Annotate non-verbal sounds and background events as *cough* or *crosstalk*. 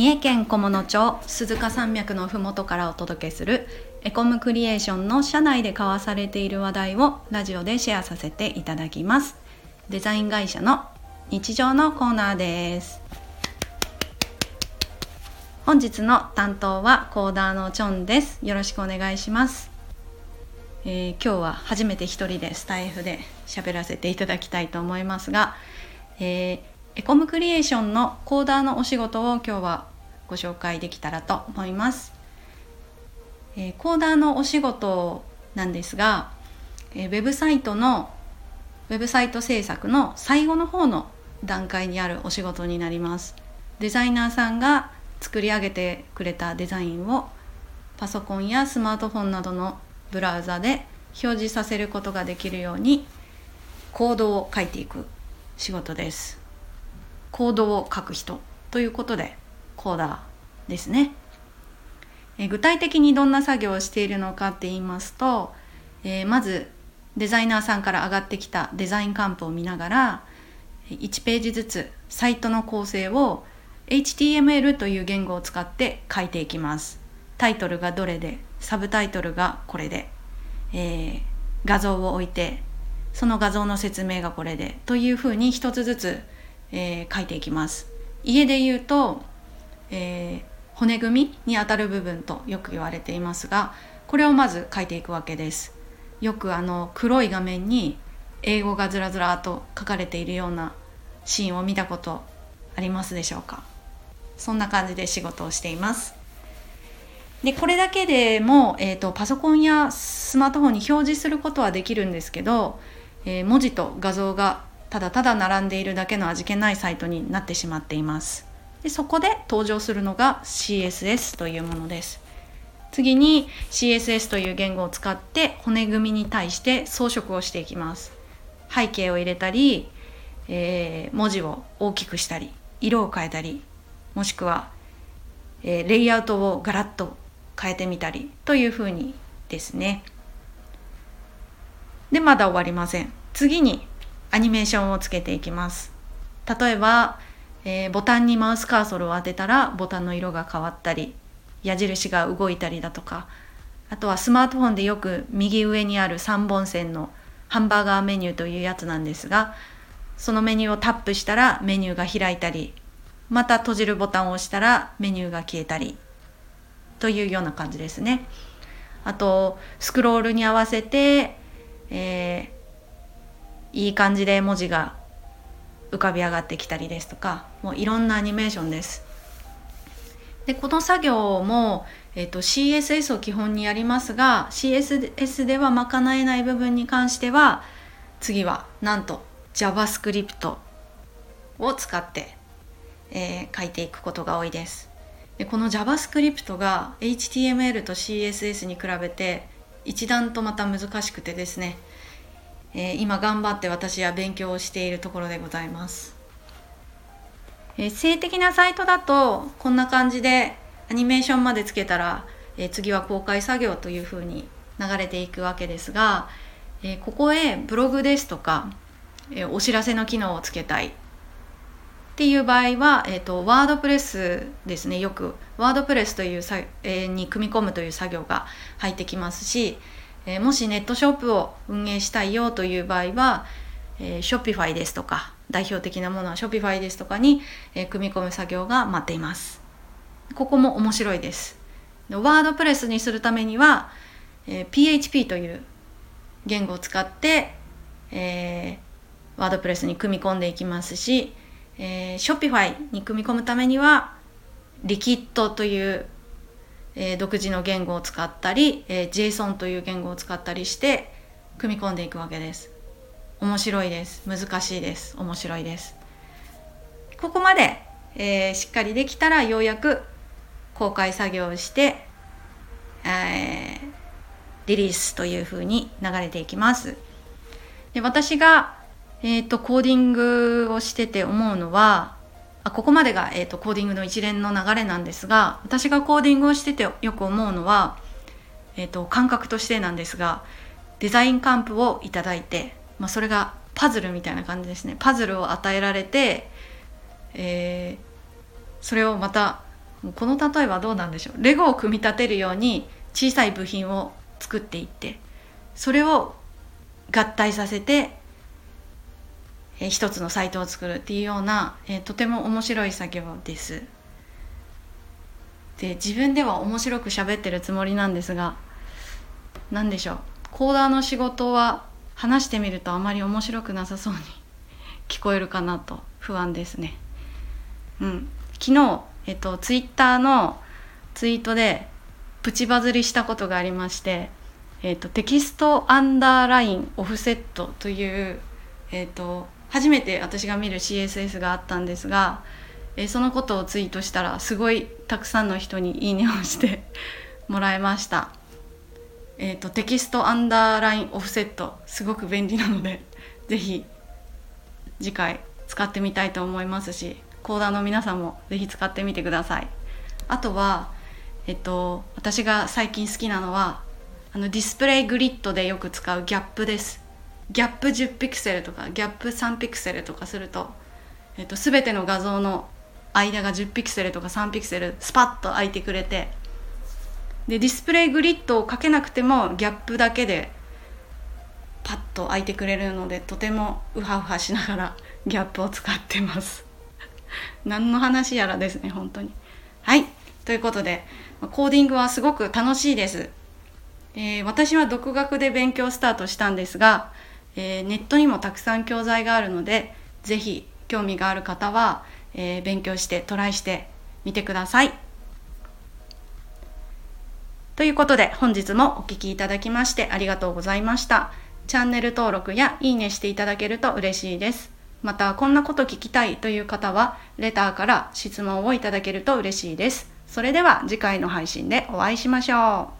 三重県菰野町鈴鹿山脈のふもとからお届けするエコムクリエーションの社内で交わされている話題をラジオでシェアさせていただきます。デザイン会社の日常のコーナーです。本日の担当はコーダーのチョンです。よろしくお願いします。えー、今日は初めて一人でスタイフで喋らせていただきたいと思いますが、えー、エコムクリエーションのコーダーのお仕事を今日はご紹介できたらと思います。えー、コーダーのお仕事なんですが、えー、ウェブサイトのウェブサイト制作の最後の方の段階にあるお仕事になります。デザイナーさんが作り上げてくれたデザインをパソコンやスマートフォンなどのブラウザで表示させることができるようにコードを書いていく仕事です。コードを書く人ということでコーダーですね。え具体的にどんな作業をしているのかって言いますと、えー、まずデザイナーさんから上がってきたデザインカンプを見ながら1ページずつサイトの構成を HTML という言語を使って書いていきます。タイトルがどれでサブタイトルがこれで、えー、画像を置いてその画像の説明がこれでというふうに一つずつえー、書いていきます家で言うと、えー、骨組みにあたる部分とよく言われていますがこれをまず書いていくわけです。よくあの黒い画面に英語がずらずらと書かれているようなシーンを見たことありますでしょうか？そんな感じで仕事をしています。でこれだけでも、えーと、パソコンやスマートフォンに表示することはできるんですけど、えー、文字と画像がただただ並んでいるだけの味気ないサイトになってしまっています。でそこで登場するのが CSS というものです。次に CSS という言語を使って骨組みに対して装飾をしていきます。背景を入れたり、えー、文字を大きくしたり色を変えたりもしくは、えー、レイアウトをガラッと変えてみたりというふうにですね。でまだ終わりません。次にアニメーションをつけていきます。例えば、えー、ボタンにマウスカーソルを当てたらボタンの色が変わったり矢印が動いたりだとかあとはスマートフォンでよく右上にある3本線のハンバーガーメニューというやつなんですがそのメニューをタップしたらメニューが開いたりまた閉じるボタンを押したらメニューが消えたりというような感じですね。あとスクロールに合わせて、えーいい感じで文字が浮かび上がってきたりですとかもういろんなアニメーションです。でこの作業も、えーと、CSS を基本にやりますが CSS では賄えない部分に関しては次はなんと JavaScript を使って、えー、書いていくことが多いです。でこの JavaScript が HTML と CSS に比べて一段とまた難しくてですねえー、今頑張って私は勉強をしているところでございます、えー、性的なサイトだとこんな感じでアニメーションまでつけたら、えー、次は公開作業というふうに流れていくわけですが、えここへブログですとか、えお知らせの機能をつけたい。っていう場合は、えーと、ワードプレスですね。よくワードプレスというさ、えに組み込むという作業が入ってきますしえー、もしネットショップを運営したいよという場合は、えー、 Shopifyですとか代表的なものは Shopifyですとかに、えー、組み込む作業が待っています。ここも面白いです。 WordPressにするためには、えー、PHP という言語を使って、えー、 WordPressに組み込んでいきますし、えー、 Shopifyに組み込むためには Liquidというえー、独自の言語を使ったり、えー、JSON という言語を使ったりして組み込んでいくわけです。面白いです。難しいです。面白いです。ここまで、えー、しっかりできたらようやく公開作業をして、えー、リリースというふうに流れていきます。で私が、えーとコーディングをしてて思うのはあここまでが、えーと、コーディングの一連の流れなんですが私がコーディングをしててよく思うのは、えーと、感覚としてなんですがデザインカンプをいただいて、まあ、それがパズルみたいな感じですね。パズルを与えられて、えー、それをまたこの例えはどうなんでしょう。レゴを組み立てるように小さい部品を作っていってそれを合体させて、えー、一つのサイトを作るっていうような、えー、とても面白い作業です。で自分では面白く喋ってるつもりなんですが何でしょうコーダーの仕事は話してみるとあまり面白くなさそうに *laughs* 聞こえるかなと不安ですね。うん、昨日、えっと、ツイッターのツイートでプチバズりしたことがありまして、えっと、テキストアンダーラインオフセットという、えっと、初めて私が見る CSS があったんですが、えそのことをツイートしたらすごいたくさんの人にいいねをして *laughs* もらいました。えーと、テキストアンダーラインオフセットすごく便利なので是非次回使ってみたいと思いますしコーダーの皆さんも是非使ってみてくださいあとはえっと私が最近好きなのはあのディスプレイグリッドでよく使うギャップですギャップ10ピクセルとかギャップ3ピクセルとかすると、えっと、全ての画像の間が10ピクセルとか3ピクセルスパッと空いてくれてでディスプレイグリッドをかけなくてもギャップだけでパッと開いてくれるのでとてもウハウハしながらギャップを使ってます。*laughs* 何の話やらですね本当に。はい。ということでコーディングはすごく楽しいです、えー、私は独学で勉強スタートしたんですが、えー、ネットにもたくさん教材があるので是非興味がある方は、えー、勉強してトライしてみてくださいということで本日もお聴きいただきましてありがとうございました。チャンネル登録やいいねしていただけると嬉しいです。またこんなこと聞きたいという方はレターから質問をいただけると嬉しいです。それでは次回の配信でお会いしましょう。